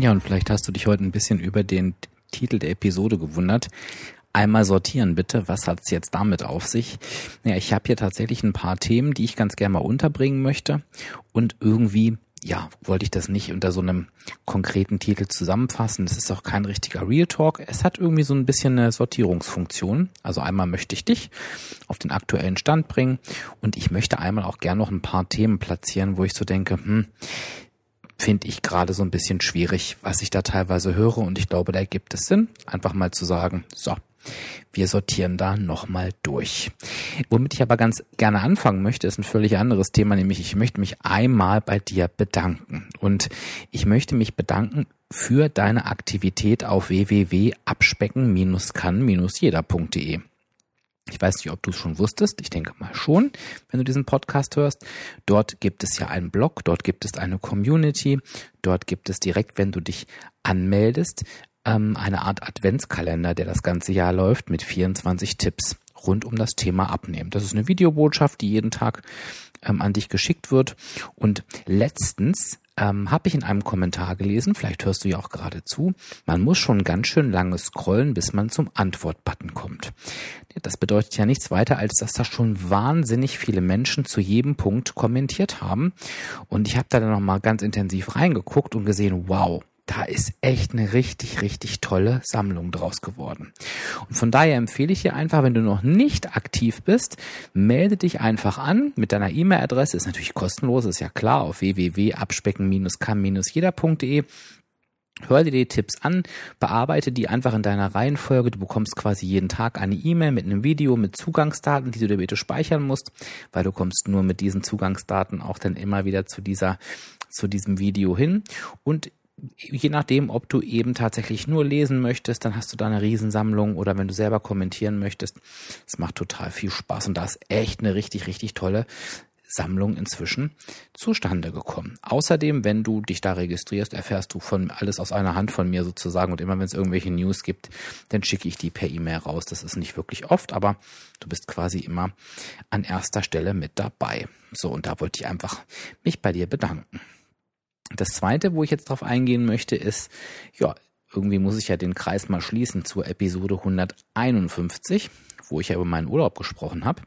Ja, und vielleicht hast du dich heute ein bisschen über den Titel der Episode gewundert. Einmal sortieren bitte, was hat's jetzt damit auf sich? Ja, ich habe hier tatsächlich ein paar Themen, die ich ganz gerne mal unterbringen möchte und irgendwie ja, wollte ich das nicht unter so einem konkreten Titel zusammenfassen. Das ist auch kein richtiger Real Talk. Es hat irgendwie so ein bisschen eine Sortierungsfunktion. Also einmal möchte ich dich auf den aktuellen Stand bringen und ich möchte einmal auch gerne noch ein paar Themen platzieren, wo ich so denke, hm, finde ich gerade so ein bisschen schwierig, was ich da teilweise höre. Und ich glaube, da gibt es Sinn, einfach mal zu sagen, so, wir sortieren da nochmal durch. Womit ich aber ganz gerne anfangen möchte, ist ein völlig anderes Thema, nämlich ich möchte mich einmal bei dir bedanken. Und ich möchte mich bedanken für deine Aktivität auf www.abspecken-kann-jeder.de. Ich weiß nicht, ob du es schon wusstest. Ich denke mal schon, wenn du diesen Podcast hörst. Dort gibt es ja einen Blog, dort gibt es eine Community, dort gibt es direkt, wenn du dich anmeldest, ähm, eine Art Adventskalender, der das ganze Jahr läuft mit 24 Tipps rund um das Thema Abnehmen. Das ist eine Videobotschaft, die jeden Tag ähm, an dich geschickt wird. Und letztens ähm, habe ich in einem Kommentar gelesen, vielleicht hörst du ja auch gerade zu, man muss schon ganz schön lange scrollen, bis man zum Antwortbutton kommt. Das bedeutet ja nichts weiter, als dass da schon wahnsinnig viele Menschen zu jedem Punkt kommentiert haben. Und ich habe da dann nochmal ganz intensiv reingeguckt und gesehen, wow, da ist echt eine richtig, richtig tolle Sammlung draus geworden. Und von daher empfehle ich dir einfach, wenn du noch nicht aktiv bist, melde dich einfach an mit deiner E-Mail-Adresse. Ist natürlich kostenlos, ist ja klar, auf www.abspecken-kann-jeder.de. Hör dir die Tipps an, bearbeite die einfach in deiner Reihenfolge. Du bekommst quasi jeden Tag eine E-Mail mit einem Video mit Zugangsdaten, die du dir bitte speichern musst, weil du kommst nur mit diesen Zugangsdaten auch dann immer wieder zu dieser, zu diesem Video hin. Und je nachdem, ob du eben tatsächlich nur lesen möchtest, dann hast du da eine Riesensammlung oder wenn du selber kommentieren möchtest, es macht total viel Spaß und da ist echt eine richtig, richtig tolle Sammlung inzwischen zustande gekommen. Außerdem, wenn du dich da registrierst, erfährst du von alles aus einer Hand von mir sozusagen und immer wenn es irgendwelche News gibt, dann schicke ich die per E-Mail raus. Das ist nicht wirklich oft, aber du bist quasi immer an erster Stelle mit dabei. So, und da wollte ich einfach mich bei dir bedanken. Das zweite, wo ich jetzt drauf eingehen möchte, ist, ja, irgendwie muss ich ja den Kreis mal schließen zur Episode 151, wo ich ja über meinen Urlaub gesprochen habe.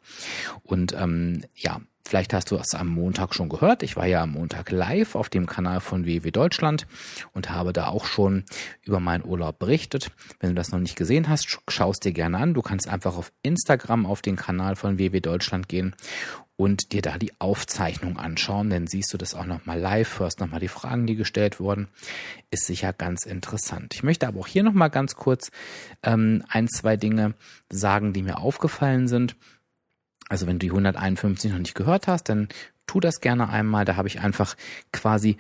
Und ähm, ja, vielleicht hast du es am Montag schon gehört. Ich war ja am Montag live auf dem Kanal von WW Deutschland und habe da auch schon über meinen Urlaub berichtet. Wenn du das noch nicht gesehen hast, schau es dir gerne an. Du kannst einfach auf Instagram auf den Kanal von WW Deutschland gehen und dir da die Aufzeichnung anschauen, dann siehst du das auch nochmal live, hörst nochmal die Fragen, die gestellt wurden. Ist sicher ganz interessant. Ich möchte aber auch hier nochmal ganz kurz ähm, ein, zwei Dinge sagen, die mir aufgefallen sind. Also wenn du die 151 noch nicht gehört hast, dann tu das gerne einmal. Da habe ich einfach quasi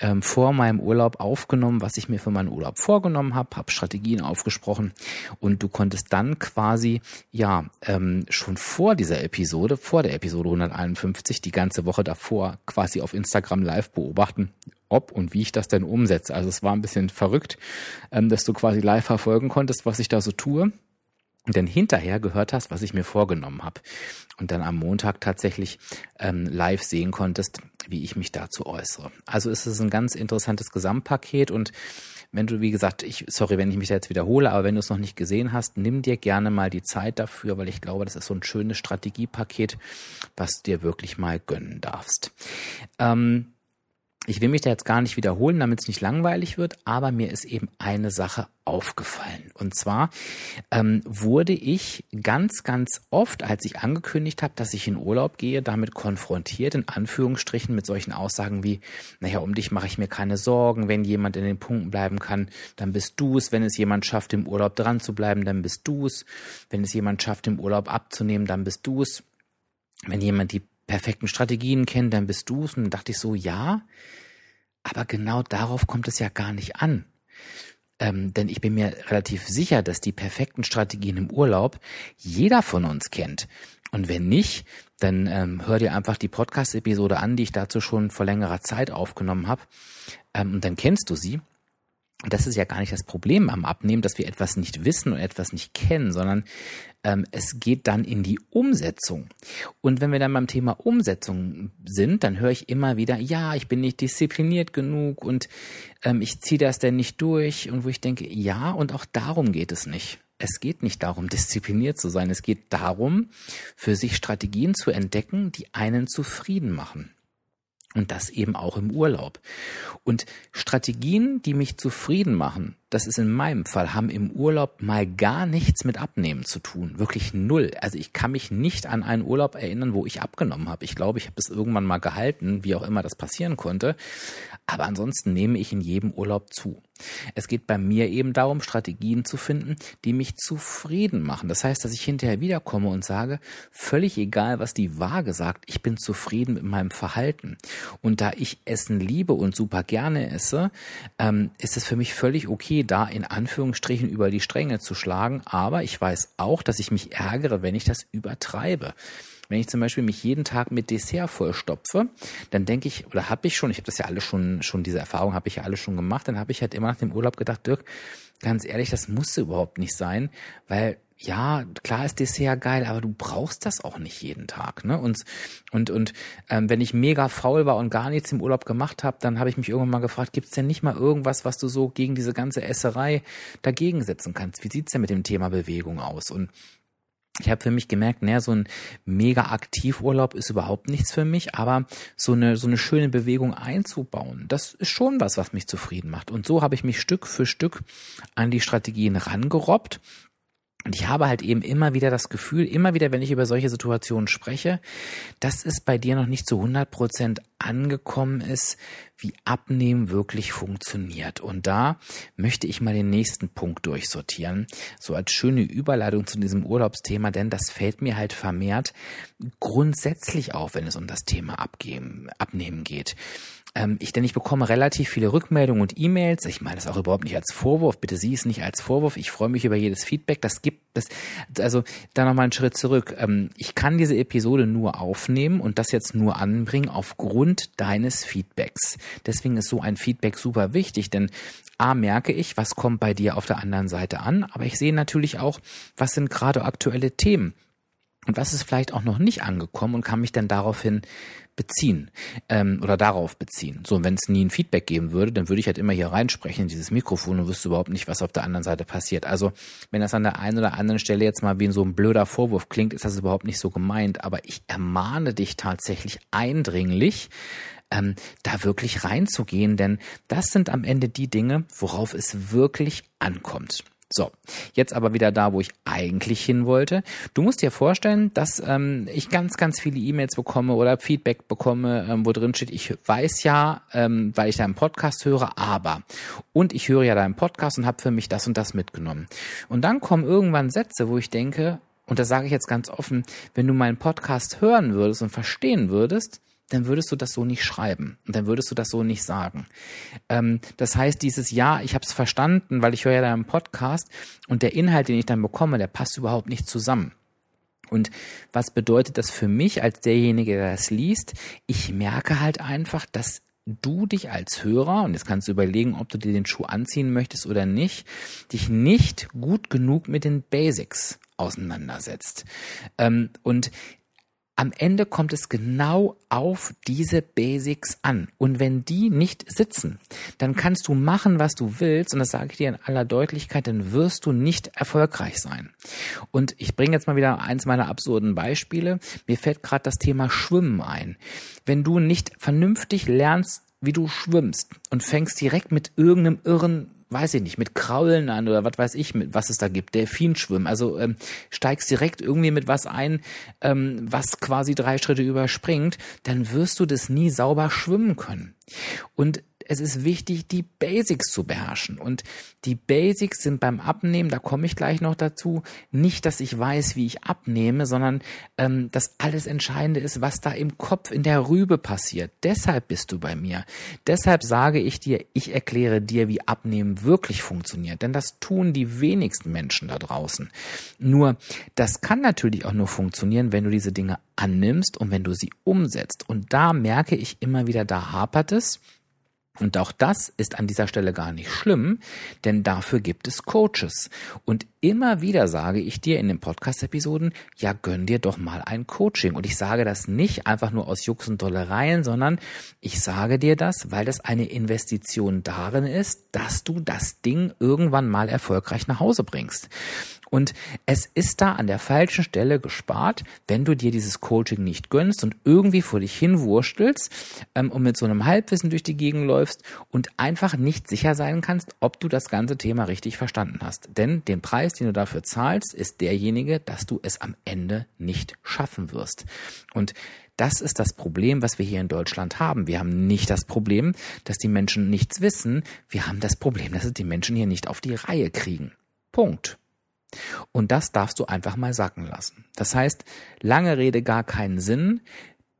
ähm, vor meinem Urlaub aufgenommen, was ich mir für meinen Urlaub vorgenommen habe, habe Strategien aufgesprochen und du konntest dann quasi ja ähm, schon vor dieser Episode, vor der Episode 151, die ganze Woche davor quasi auf Instagram live beobachten, ob und wie ich das denn umsetze. Also es war ein bisschen verrückt, ähm, dass du quasi live verfolgen konntest, was ich da so tue dann hinterher gehört hast, was ich mir vorgenommen habe und dann am Montag tatsächlich ähm, live sehen konntest, wie ich mich dazu äußere. Also ist es ein ganz interessantes Gesamtpaket und wenn du, wie gesagt, ich, sorry, wenn ich mich da jetzt wiederhole, aber wenn du es noch nicht gesehen hast, nimm dir gerne mal die Zeit dafür, weil ich glaube, das ist so ein schönes Strategiepaket, was du dir wirklich mal gönnen darfst. Ähm, ich will mich da jetzt gar nicht wiederholen, damit es nicht langweilig wird, aber mir ist eben eine Sache aufgefallen. Und zwar ähm, wurde ich ganz, ganz oft, als ich angekündigt habe, dass ich in Urlaub gehe, damit konfrontiert, in Anführungsstrichen, mit solchen Aussagen wie, naja, um dich mache ich mir keine Sorgen, wenn jemand in den Punkten bleiben kann, dann bist du es, wenn es jemand schafft, im Urlaub dran zu bleiben, dann bist du es, wenn es jemand schafft, im Urlaub abzunehmen, dann bist du es. Wenn jemand die perfekten Strategien kennen, dann bist du es. Und dann dachte ich so, ja, aber genau darauf kommt es ja gar nicht an. Ähm, denn ich bin mir relativ sicher, dass die perfekten Strategien im Urlaub jeder von uns kennt. Und wenn nicht, dann ähm, hör dir einfach die Podcast-Episode an, die ich dazu schon vor längerer Zeit aufgenommen habe. Ähm, und dann kennst du sie. Das ist ja gar nicht das Problem am Abnehmen, dass wir etwas nicht wissen und etwas nicht kennen, sondern ähm, es geht dann in die Umsetzung. Und wenn wir dann beim Thema Umsetzung sind, dann höre ich immer wieder, ja, ich bin nicht diszipliniert genug und ähm, ich ziehe das denn nicht durch. Und wo ich denke, ja, und auch darum geht es nicht. Es geht nicht darum, diszipliniert zu sein. Es geht darum, für sich Strategien zu entdecken, die einen zufrieden machen. Und das eben auch im Urlaub. Und Strategien, die mich zufrieden machen, das ist in meinem Fall, haben im Urlaub mal gar nichts mit Abnehmen zu tun. Wirklich null. Also ich kann mich nicht an einen Urlaub erinnern, wo ich abgenommen habe. Ich glaube, ich habe es irgendwann mal gehalten, wie auch immer das passieren konnte. Aber ansonsten nehme ich in jedem Urlaub zu. Es geht bei mir eben darum, Strategien zu finden, die mich zufrieden machen. Das heißt, dass ich hinterher wiederkomme und sage, völlig egal, was die Waage sagt, ich bin zufrieden mit meinem Verhalten. Und da ich Essen liebe und super gerne esse, ähm, ist es für mich völlig okay, da in Anführungsstrichen über die Stränge zu schlagen. Aber ich weiß auch, dass ich mich ärgere, wenn ich das übertreibe. Wenn ich zum Beispiel mich jeden Tag mit Dessert vollstopfe, dann denke ich, oder habe ich schon, ich habe das ja alle schon, schon diese Erfahrung habe ich ja alle schon gemacht, dann habe ich halt immer nach dem Urlaub gedacht, Dirk, ganz ehrlich, das musste überhaupt nicht sein, weil ja, klar ist Dessert geil, aber du brauchst das auch nicht jeden Tag. Ne? Und, und, und ähm, wenn ich mega faul war und gar nichts im Urlaub gemacht habe, dann habe ich mich irgendwann mal gefragt, gibt's denn nicht mal irgendwas, was du so gegen diese ganze Esserei dagegen setzen kannst? Wie sieht's denn mit dem Thema Bewegung aus? Und ich habe für mich gemerkt, naja, so ein mega Aktivurlaub ist überhaupt nichts für mich, aber so eine, so eine schöne Bewegung einzubauen, das ist schon was, was mich zufrieden macht. Und so habe ich mich Stück für Stück an die Strategien rangerobbt und ich habe halt eben immer wieder das Gefühl, immer wieder, wenn ich über solche Situationen spreche, dass es bei dir noch nicht zu 100 Prozent angekommen ist, wie Abnehmen wirklich funktioniert. Und da möchte ich mal den nächsten Punkt durchsortieren, so als schöne Überleitung zu diesem Urlaubsthema, denn das fällt mir halt vermehrt grundsätzlich auf, wenn es um das Thema Abgeben, Abnehmen geht. Ähm, ich, denn ich bekomme relativ viele Rückmeldungen und E-Mails. Ich meine das auch überhaupt nicht als Vorwurf. Bitte sieh es nicht als Vorwurf. Ich freue mich über jedes Feedback. Das gibt das. Also da nochmal einen Schritt zurück. Ähm, ich kann diese Episode nur aufnehmen und das jetzt nur anbringen aufgrund deines Feedbacks. Deswegen ist so ein Feedback super wichtig, denn A merke ich, was kommt bei dir auf der anderen Seite an, aber ich sehe natürlich auch, was sind gerade aktuelle Themen. Und was ist vielleicht auch noch nicht angekommen und kann mich dann daraufhin beziehen ähm, oder darauf beziehen. So, wenn es nie ein Feedback geben würde, dann würde ich halt immer hier reinsprechen in dieses Mikrofon und wüsste überhaupt nicht, was auf der anderen Seite passiert. Also, wenn das an der einen oder anderen Stelle jetzt mal wie so ein blöder Vorwurf klingt, ist das überhaupt nicht so gemeint. Aber ich ermahne dich tatsächlich eindringlich, ähm, da wirklich reinzugehen, denn das sind am Ende die Dinge, worauf es wirklich ankommt. So, jetzt aber wieder da, wo ich eigentlich hin wollte. Du musst dir vorstellen, dass ähm, ich ganz, ganz viele E-Mails bekomme oder Feedback bekomme, ähm, wo drin steht, ich weiß ja, ähm, weil ich deinen Podcast höre, aber und ich höre ja deinen Podcast und habe für mich das und das mitgenommen. Und dann kommen irgendwann Sätze, wo ich denke, und das sage ich jetzt ganz offen, wenn du meinen Podcast hören würdest und verstehen würdest, dann würdest du das so nicht schreiben und dann würdest du das so nicht sagen. Ähm, das heißt, dieses Ja, ich habe es verstanden, weil ich höre ja deinen Podcast und der Inhalt, den ich dann bekomme, der passt überhaupt nicht zusammen. Und was bedeutet das für mich als derjenige, der das liest? Ich merke halt einfach, dass du dich als Hörer, und jetzt kannst du überlegen, ob du dir den Schuh anziehen möchtest oder nicht, dich nicht gut genug mit den Basics auseinandersetzt. Ähm, und am Ende kommt es genau auf diese Basics an. Und wenn die nicht sitzen, dann kannst du machen, was du willst. Und das sage ich dir in aller Deutlichkeit, dann wirst du nicht erfolgreich sein. Und ich bringe jetzt mal wieder eins meiner absurden Beispiele. Mir fällt gerade das Thema Schwimmen ein. Wenn du nicht vernünftig lernst, wie du schwimmst und fängst direkt mit irgendeinem irren weiß ich nicht, mit Kraulen an oder was weiß ich, mit was es da gibt, Delfinschwimmen. Also ähm, steigst direkt irgendwie mit was ein, ähm, was quasi drei Schritte überspringt, dann wirst du das nie sauber schwimmen können. Und es ist wichtig, die Basics zu beherrschen. Und die Basics sind beim Abnehmen, da komme ich gleich noch dazu, nicht, dass ich weiß, wie ich abnehme, sondern ähm, dass alles Entscheidende ist, was da im Kopf, in der Rübe passiert. Deshalb bist du bei mir. Deshalb sage ich dir, ich erkläre dir, wie Abnehmen wirklich funktioniert. Denn das tun die wenigsten Menschen da draußen. Nur, das kann natürlich auch nur funktionieren, wenn du diese Dinge annimmst und wenn du sie umsetzt. Und da merke ich immer wieder, da hapert es. Und auch das ist an dieser Stelle gar nicht schlimm, denn dafür gibt es Coaches. Und immer wieder sage ich dir in den Podcast-Episoden, ja, gönn dir doch mal ein Coaching. Und ich sage das nicht einfach nur aus Jux und Dollereien, sondern ich sage dir das, weil das eine Investition darin ist, dass du das Ding irgendwann mal erfolgreich nach Hause bringst. Und es ist da an der falschen Stelle gespart, wenn du dir dieses Coaching nicht gönnst und irgendwie vor dich hinwurstelst ähm, und mit so einem Halbwissen durch die Gegend läufst und einfach nicht sicher sein kannst, ob du das ganze Thema richtig verstanden hast. Denn den Preis, den du dafür zahlst, ist derjenige, dass du es am Ende nicht schaffen wirst. Und das ist das Problem, was wir hier in Deutschland haben. Wir haben nicht das Problem, dass die Menschen nichts wissen. Wir haben das Problem, dass es die Menschen hier nicht auf die Reihe kriegen. Punkt. Und das darfst du einfach mal sacken lassen. Das heißt, lange Rede gar keinen Sinn.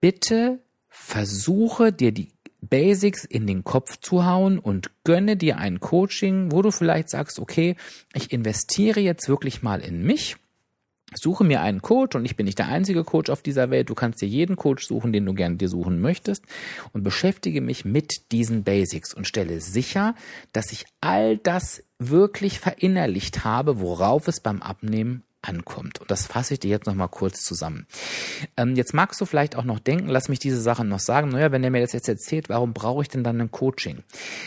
Bitte versuche dir die Basics in den Kopf zu hauen und gönne dir ein Coaching, wo du vielleicht sagst, okay, ich investiere jetzt wirklich mal in mich Suche mir einen Coach und ich bin nicht der einzige Coach auf dieser Welt. Du kannst dir jeden Coach suchen, den du gerne dir suchen möchtest und beschäftige mich mit diesen Basics und stelle sicher, dass ich all das wirklich verinnerlicht habe, worauf es beim Abnehmen ankommt. Und das fasse ich dir jetzt nochmal kurz zusammen. Ähm, jetzt magst du vielleicht auch noch denken, lass mich diese Sachen noch sagen, naja, wenn er mir das jetzt erzählt, warum brauche ich denn dann ein Coaching?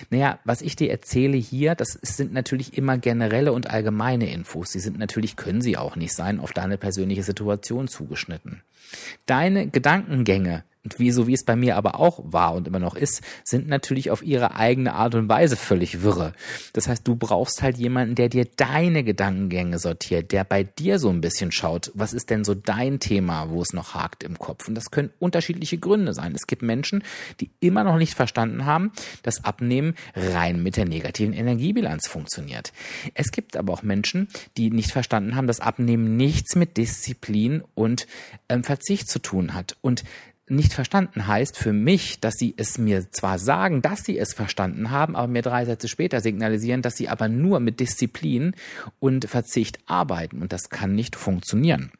Naja, was ich dir erzähle hier, das sind natürlich immer generelle und allgemeine Infos. Sie sind natürlich, können sie auch nicht sein, auf deine persönliche Situation zugeschnitten. Deine Gedankengänge und wie so wie es bei mir aber auch war und immer noch ist, sind natürlich auf ihre eigene Art und Weise völlig wirre. Das heißt, du brauchst halt jemanden, der dir deine Gedankengänge sortiert, der bei dir so ein bisschen schaut, was ist denn so dein Thema, wo es noch hakt im Kopf. Und das können unterschiedliche Gründe sein. Es gibt Menschen, die immer noch nicht verstanden haben, dass Abnehmen rein mit der negativen Energiebilanz funktioniert. Es gibt aber auch Menschen, die nicht verstanden haben, dass Abnehmen nichts mit Disziplin und ähm, Verzicht zu tun hat. Und nicht verstanden heißt für mich, dass sie es mir zwar sagen, dass sie es verstanden haben, aber mir drei Sätze später signalisieren, dass sie aber nur mit Disziplin und Verzicht arbeiten. Und das kann nicht funktionieren.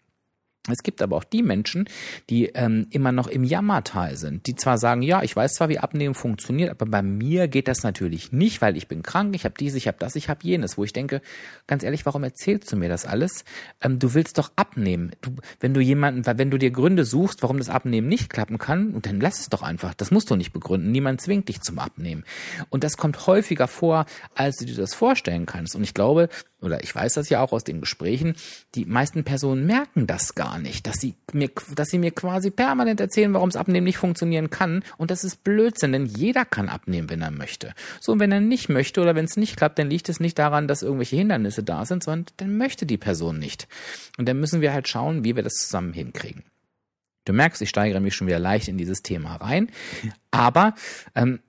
Es gibt aber auch die Menschen, die ähm, immer noch im Jammertal sind, die zwar sagen, ja, ich weiß zwar, wie Abnehmen funktioniert, aber bei mir geht das natürlich nicht, weil ich bin krank, ich habe dies, ich habe das, ich habe jenes, wo ich denke, ganz ehrlich, warum erzählst du mir das alles? Ähm, du willst doch abnehmen. Du, wenn du jemanden, wenn du dir Gründe suchst, warum das Abnehmen nicht klappen kann, dann lass es doch einfach. Das musst du nicht begründen. Niemand zwingt dich zum Abnehmen. Und das kommt häufiger vor, als du dir das vorstellen kannst. Und ich glaube, oder ich weiß das ja auch aus den Gesprächen, die meisten Personen merken das gar nicht, dass sie mir, dass sie mir quasi permanent erzählen, warum es Abnehmen nicht funktionieren kann. Und das ist Blödsinn, denn jeder kann abnehmen, wenn er möchte. So, und wenn er nicht möchte oder wenn es nicht klappt, dann liegt es nicht daran, dass irgendwelche Hindernisse da sind, sondern dann möchte die Person nicht. Und dann müssen wir halt schauen, wie wir das zusammen hinkriegen. Du merkst, ich steigere mich schon wieder leicht in dieses Thema rein. Aber ähm,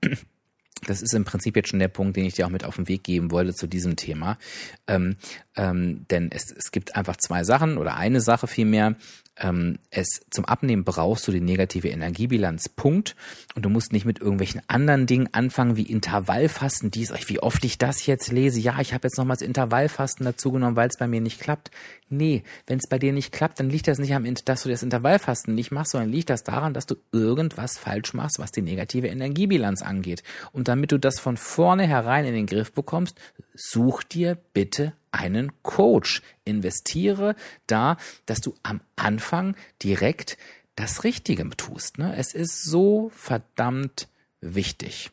das ist im Prinzip jetzt schon der Punkt, den ich dir auch mit auf den Weg geben wollte zu diesem Thema. Ähm, ähm, denn es, es gibt einfach zwei Sachen oder eine Sache vielmehr, ähm, es zum Abnehmen brauchst du die negative Energiebilanz, Punkt. Und du musst nicht mit irgendwelchen anderen Dingen anfangen, wie Intervallfasten, dies, wie oft ich das jetzt lese. Ja, ich habe jetzt nochmals Intervallfasten dazu genommen, weil es bei mir nicht klappt. Nee, wenn es bei dir nicht klappt, dann liegt das nicht am, dass du das Intervallfasten nicht machst, sondern liegt das daran, dass du irgendwas falsch machst, was die negative Energiebilanz angeht. Und damit du das von vorne herein in den Griff bekommst, such dir bitte einen Coach. Investiere da, dass du am Anfang direkt das Richtige tust. Ne? Es ist so verdammt wichtig.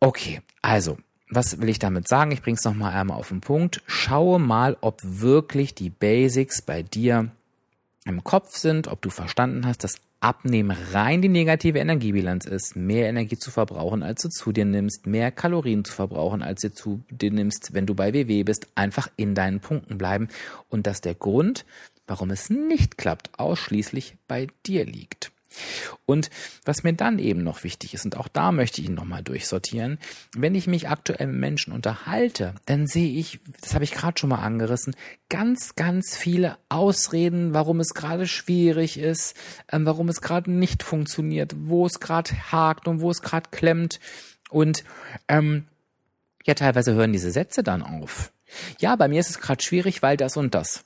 Okay, also was will ich damit sagen? Ich bringe es nochmal einmal auf den Punkt. Schaue mal, ob wirklich die Basics bei dir im Kopf sind, ob du verstanden hast, dass Abnehmen rein die negative Energiebilanz ist, mehr Energie zu verbrauchen, als du zu dir nimmst, mehr Kalorien zu verbrauchen, als du zu dir nimmst, wenn du bei WW bist, einfach in deinen Punkten bleiben und dass der Grund, warum es nicht klappt, ausschließlich bei dir liegt. Und was mir dann eben noch wichtig ist, und auch da möchte ich ihn nochmal durchsortieren, wenn ich mich aktuell mit Menschen unterhalte, dann sehe ich, das habe ich gerade schon mal angerissen, ganz, ganz viele Ausreden, warum es gerade schwierig ist, ähm, warum es gerade nicht funktioniert, wo es gerade hakt und wo es gerade klemmt. Und ähm, ja, teilweise hören diese Sätze dann auf. Ja, bei mir ist es gerade schwierig, weil das und das.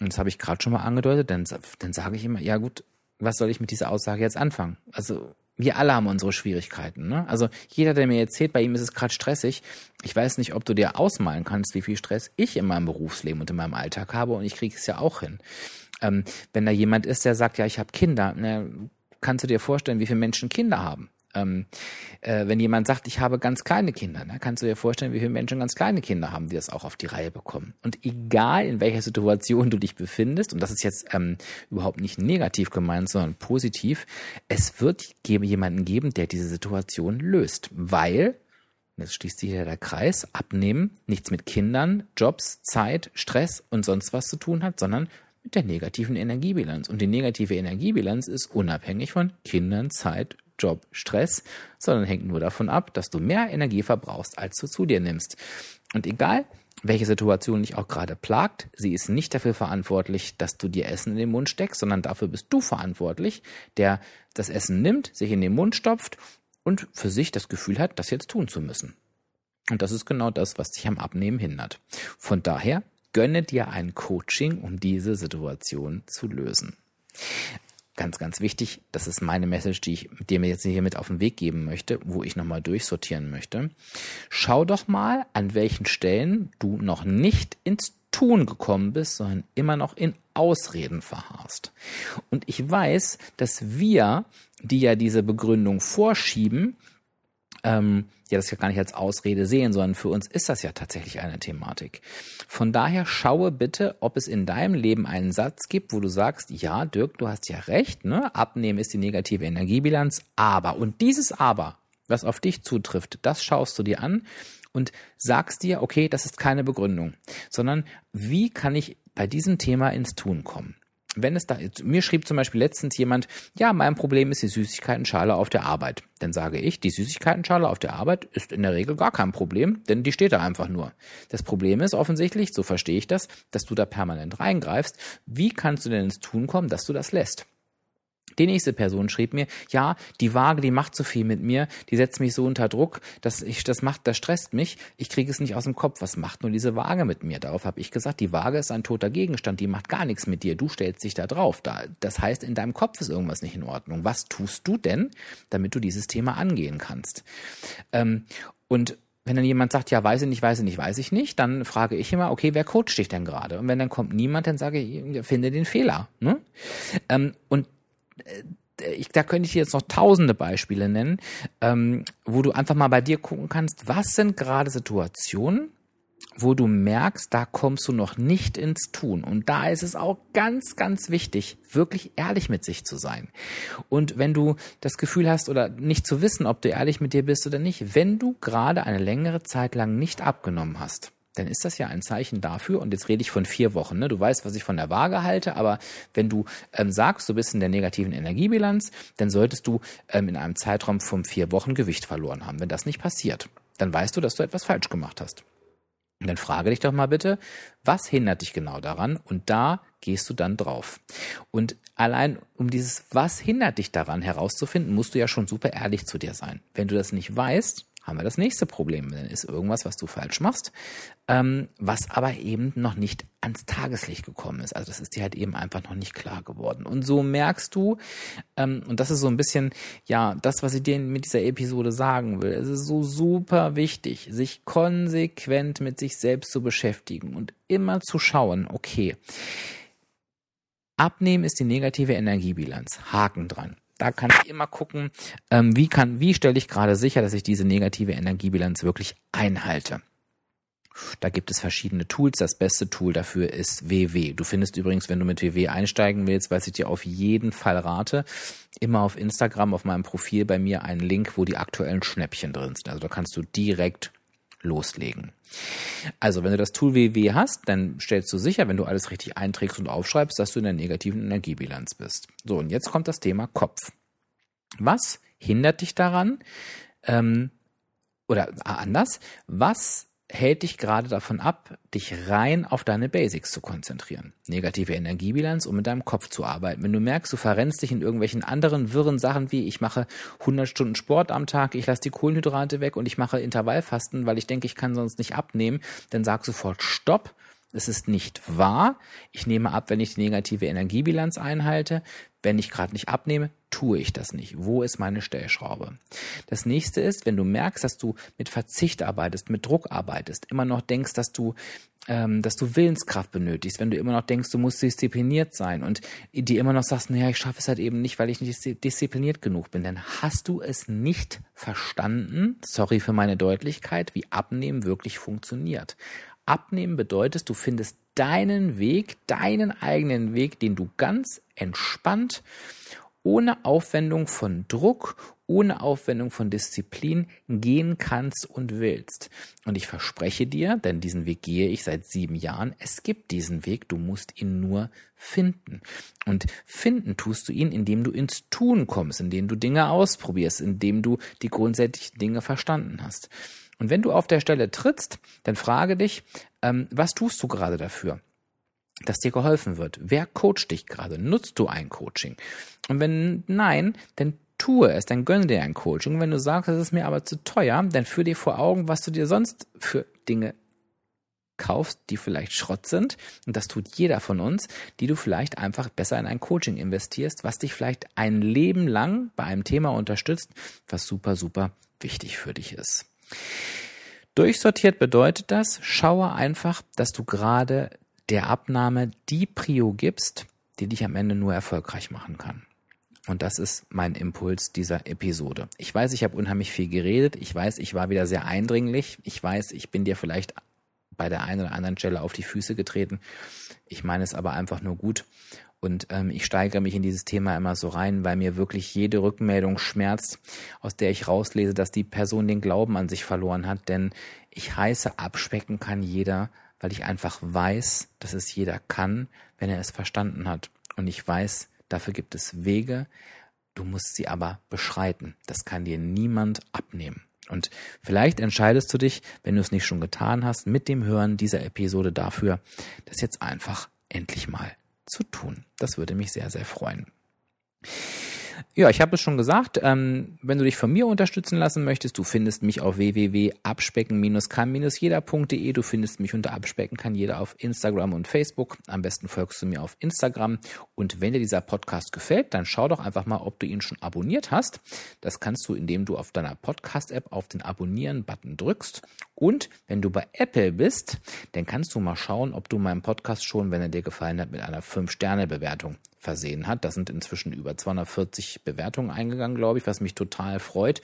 Und das habe ich gerade schon mal angedeutet, dann, dann sage ich immer, ja gut, was soll ich mit dieser Aussage jetzt anfangen? Also wir alle haben unsere Schwierigkeiten. Ne? Also jeder, der mir erzählt, bei ihm ist es gerade stressig. Ich weiß nicht, ob du dir ausmalen kannst, wie viel Stress ich in meinem Berufsleben und in meinem Alltag habe und ich kriege es ja auch hin. Ähm, wenn da jemand ist, der sagt, ja, ich habe Kinder, ne, kannst du dir vorstellen, wie viele Menschen Kinder haben? Ähm, äh, wenn jemand sagt, ich habe ganz kleine Kinder, ne, kannst du dir vorstellen, wie viele Menschen ganz kleine Kinder haben, die das auch auf die Reihe bekommen. Und egal in welcher Situation du dich befindest, und das ist jetzt ähm, überhaupt nicht negativ gemeint, sondern positiv, es wird jemanden geben, der diese Situation löst, weil jetzt schließt sich hier der Kreis, abnehmen, nichts mit Kindern, Jobs, Zeit, Stress und sonst was zu tun hat, sondern mit der negativen Energiebilanz. Und die negative Energiebilanz ist unabhängig von Kindern, Zeit, Job Stress, sondern hängt nur davon ab, dass du mehr Energie verbrauchst, als du zu dir nimmst. Und egal, welche Situation dich auch gerade plagt, sie ist nicht dafür verantwortlich, dass du dir Essen in den Mund steckst, sondern dafür bist du verantwortlich, der das Essen nimmt, sich in den Mund stopft und für sich das Gefühl hat, das jetzt tun zu müssen. Und das ist genau das, was dich am Abnehmen hindert. Von daher gönne dir ein Coaching, um diese Situation zu lösen ganz, ganz wichtig. Das ist meine Message, die ich dir jetzt hier mit auf den Weg geben möchte, wo ich nochmal durchsortieren möchte. Schau doch mal, an welchen Stellen du noch nicht ins Tun gekommen bist, sondern immer noch in Ausreden verharrst. Und ich weiß, dass wir, die ja diese Begründung vorschieben, ähm, ja das ja gar nicht als Ausrede sehen, sondern für uns ist das ja tatsächlich eine Thematik. Von daher schaue bitte, ob es in deinem Leben einen Satz gibt, wo du sagst, ja, Dirk, du hast ja recht, ne? Abnehmen ist die negative Energiebilanz, aber und dieses aber, was auf dich zutrifft, das schaust du dir an und sagst dir, okay, das ist keine Begründung, sondern wie kann ich bei diesem Thema ins Tun kommen? Wenn es da, mir schrieb zum Beispiel letztens jemand, ja, mein Problem ist die Süßigkeitenschale auf der Arbeit. Dann sage ich, die Süßigkeitenschale auf der Arbeit ist in der Regel gar kein Problem, denn die steht da einfach nur. Das Problem ist offensichtlich, so verstehe ich das, dass du da permanent reingreifst. Wie kannst du denn ins Tun kommen, dass du das lässt? Die nächste Person schrieb mir, ja, die Waage, die macht zu viel mit mir, die setzt mich so unter Druck, dass ich, das macht, das stresst mich, ich kriege es nicht aus dem Kopf. Was macht nur diese Waage mit mir? Darauf habe ich gesagt, die Waage ist ein toter Gegenstand, die macht gar nichts mit dir, du stellst dich da drauf. Da, das heißt, in deinem Kopf ist irgendwas nicht in Ordnung. Was tust du denn, damit du dieses Thema angehen kannst? Ähm, und wenn dann jemand sagt, ja, weiß ich nicht, weiß ich nicht, weiß ich nicht, dann frage ich immer, okay, wer coacht dich denn gerade? Und wenn dann kommt niemand, dann sage ich, finde den Fehler. Ne? Ähm, und ich, da könnte ich jetzt noch tausende Beispiele nennen, ähm, wo du einfach mal bei dir gucken kannst, was sind gerade Situationen, wo du merkst, da kommst du noch nicht ins Tun. Und da ist es auch ganz, ganz wichtig, wirklich ehrlich mit sich zu sein. Und wenn du das Gefühl hast oder nicht zu wissen, ob du ehrlich mit dir bist oder nicht, wenn du gerade eine längere Zeit lang nicht abgenommen hast, dann ist das ja ein Zeichen dafür, und jetzt rede ich von vier Wochen, ne? du weißt, was ich von der Waage halte, aber wenn du ähm, sagst, du bist in der negativen Energiebilanz, dann solltest du ähm, in einem Zeitraum von vier Wochen Gewicht verloren haben. Wenn das nicht passiert, dann weißt du, dass du etwas falsch gemacht hast. Und dann frage dich doch mal bitte, was hindert dich genau daran? Und da gehst du dann drauf. Und allein um dieses Was hindert dich daran herauszufinden, musst du ja schon super ehrlich zu dir sein. Wenn du das nicht weißt, haben wir das nächste Problem. Dann ist irgendwas, was du falsch machst, ähm, was aber eben noch nicht ans Tageslicht gekommen ist. Also das ist dir halt eben einfach noch nicht klar geworden. Und so merkst du, ähm, und das ist so ein bisschen, ja, das, was ich dir mit dieser Episode sagen will. Es ist so super wichtig, sich konsequent mit sich selbst zu beschäftigen und immer zu schauen, okay, Abnehmen ist die negative Energiebilanz. Haken dran da kann ich immer gucken, ähm, wie kann, wie stelle ich gerade sicher, dass ich diese negative Energiebilanz wirklich einhalte. Da gibt es verschiedene Tools. Das beste Tool dafür ist WW. Du findest übrigens, wenn du mit WW einsteigen willst, was ich dir auf jeden Fall rate, immer auf Instagram auf meinem Profil bei mir einen Link, wo die aktuellen Schnäppchen drin sind. Also da kannst du direkt loslegen. Also, wenn du das Tool WW hast, dann stellst du sicher, wenn du alles richtig einträgst und aufschreibst, dass du in der negativen Energiebilanz bist. So, und jetzt kommt das Thema Kopf. Was hindert dich daran? Ähm, oder anders, was hält dich gerade davon ab, dich rein auf deine Basics zu konzentrieren. Negative Energiebilanz, um mit deinem Kopf zu arbeiten. Wenn du merkst, du verrennst dich in irgendwelchen anderen wirren Sachen wie ich mache 100 Stunden Sport am Tag, ich lasse die Kohlenhydrate weg und ich mache Intervallfasten, weil ich denke, ich kann sonst nicht abnehmen, dann sag sofort Stopp es ist nicht wahr. Ich nehme ab, wenn ich die negative Energiebilanz einhalte. Wenn ich gerade nicht abnehme, tue ich das nicht. Wo ist meine Stellschraube? Das nächste ist, wenn du merkst, dass du mit Verzicht arbeitest, mit Druck arbeitest, immer noch denkst, dass du ähm, dass du Willenskraft benötigst, wenn du immer noch denkst, du musst diszipliniert sein und dir immer noch sagst, naja, ich schaffe es halt eben nicht, weil ich nicht diszipliniert genug bin, dann hast du es nicht verstanden, sorry für meine Deutlichkeit, wie Abnehmen wirklich funktioniert. Abnehmen bedeutet, du findest deinen Weg, deinen eigenen Weg, den du ganz entspannt, ohne Aufwendung von Druck, ohne Aufwendung von Disziplin gehen kannst und willst. Und ich verspreche dir, denn diesen Weg gehe ich seit sieben Jahren, es gibt diesen Weg, du musst ihn nur finden. Und finden tust du ihn, indem du ins Tun kommst, indem du Dinge ausprobierst, indem du die grundsätzlichen Dinge verstanden hast. Und wenn du auf der Stelle trittst, dann frage dich, ähm, was tust du gerade dafür? Dass dir geholfen wird. Wer coacht dich gerade? Nutzt du ein Coaching? Und wenn nein, dann tue es, dann gönne dir ein Coaching. Wenn du sagst, das ist mir aber zu teuer, dann führ dir vor Augen, was du dir sonst für Dinge kaufst, die vielleicht Schrott sind. Und das tut jeder von uns, die du vielleicht einfach besser in ein Coaching investierst, was dich vielleicht ein Leben lang bei einem Thema unterstützt, was super, super wichtig für dich ist. Durchsortiert bedeutet das, schaue einfach, dass du gerade der Abnahme die Prio gibst, die dich am Ende nur erfolgreich machen kann. Und das ist mein Impuls dieser Episode. Ich weiß, ich habe unheimlich viel geredet. Ich weiß, ich war wieder sehr eindringlich. Ich weiß, ich bin dir vielleicht bei der einen oder anderen Stelle auf die Füße getreten. Ich meine es aber einfach nur gut. Und ähm, ich steigere mich in dieses Thema immer so rein, weil mir wirklich jede Rückmeldung schmerzt, aus der ich rauslese, dass die Person den Glauben an sich verloren hat. Denn ich heiße, abspecken kann jeder, weil ich einfach weiß, dass es jeder kann, wenn er es verstanden hat. Und ich weiß, dafür gibt es Wege, du musst sie aber beschreiten. Das kann dir niemand abnehmen. Und vielleicht entscheidest du dich, wenn du es nicht schon getan hast, mit dem Hören dieser Episode dafür, das jetzt einfach endlich mal zu tun. Das würde mich sehr, sehr freuen. Ja, ich habe es schon gesagt, ähm, wenn du dich von mir unterstützen lassen möchtest, du findest mich auf www.abspecken-kann-jeder.de. Du findest mich unter Abspecken kann jeder auf Instagram und Facebook. Am besten folgst du mir auf Instagram. Und wenn dir dieser Podcast gefällt, dann schau doch einfach mal, ob du ihn schon abonniert hast. Das kannst du, indem du auf deiner Podcast-App auf den Abonnieren-Button drückst. Und wenn du bei Apple bist, dann kannst du mal schauen, ob du meinen Podcast schon, wenn er dir gefallen hat, mit einer 5-Sterne-Bewertung versehen hat. Da sind inzwischen über 240 Bewertungen eingegangen, glaube ich, was mich total freut.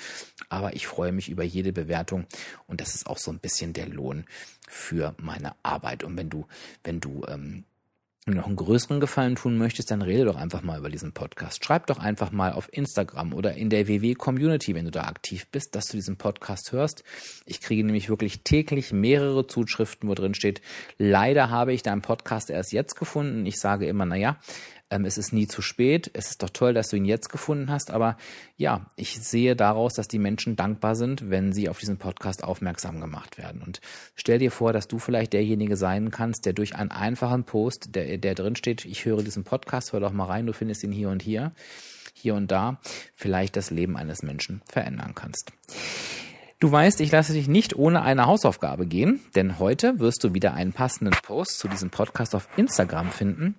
Aber ich freue mich über jede Bewertung und das ist auch so ein bisschen der Lohn für meine Arbeit. Und wenn du, wenn du ähm, noch einen größeren Gefallen tun möchtest, dann rede doch einfach mal über diesen Podcast. Schreib doch einfach mal auf Instagram oder in der WW-Community, wenn du da aktiv bist, dass du diesen Podcast hörst. Ich kriege nämlich wirklich täglich mehrere Zuschriften, wo drin steht, leider habe ich deinen Podcast erst jetzt gefunden. Ich sage immer, na ja, ähm, es ist nie zu spät. Es ist doch toll, dass du ihn jetzt gefunden hast. Aber ja, ich sehe daraus, dass die Menschen dankbar sind, wenn sie auf diesen Podcast aufmerksam gemacht werden. Und stell dir vor, dass du vielleicht derjenige sein kannst, der durch einen einfachen Post, der, der drin steht, ich höre diesen Podcast, hör doch mal rein, du findest ihn hier und hier, hier und da, vielleicht das Leben eines Menschen verändern kannst. Du weißt, ich lasse dich nicht ohne eine Hausaufgabe gehen, denn heute wirst du wieder einen passenden Post zu diesem Podcast auf Instagram finden.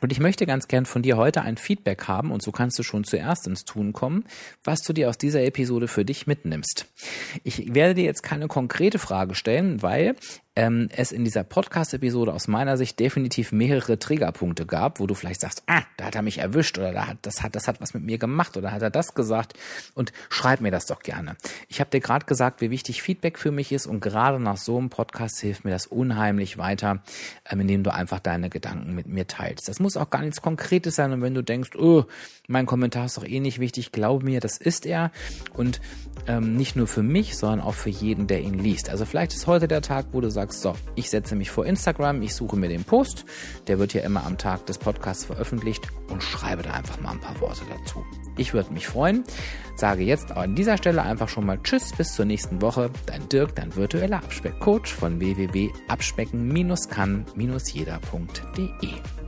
Und ich möchte ganz gern von dir heute ein Feedback haben und so kannst du schon zuerst ins Tun kommen, was du dir aus dieser Episode für dich mitnimmst. Ich werde dir jetzt keine konkrete Frage stellen, weil ähm, es in dieser Podcast-Episode aus meiner Sicht definitiv mehrere Triggerpunkte gab, wo du vielleicht sagst, ah, da hat er mich erwischt oder da hat, das hat, das hat was mit mir gemacht oder hat er das gesagt und schreib mir das doch gerne. Ich habe dir gerade gesagt, wie wichtig Feedback für mich ist und gerade nach so einem Podcast hilft mir das unheimlich weiter, ähm, indem du einfach deine Gedanken mit mir teilst. Das muss auch gar nichts Konkretes sein und wenn du denkst, oh, mein Kommentar ist doch eh nicht wichtig, glaub mir, das ist er und ähm, nicht nur für mich, sondern auch für jeden, der ihn liest. Also vielleicht ist heute der Tag, wo du sagst, sagst, so, ich setze mich vor Instagram, ich suche mir den Post, der wird ja immer am Tag des Podcasts veröffentlicht und schreibe da einfach mal ein paar Worte dazu. Ich würde mich freuen. Sage jetzt an dieser Stelle einfach schon mal Tschüss, bis zur nächsten Woche. Dein Dirk, dein virtueller Abspeckcoach von www.abspecken-kann-jeder.de.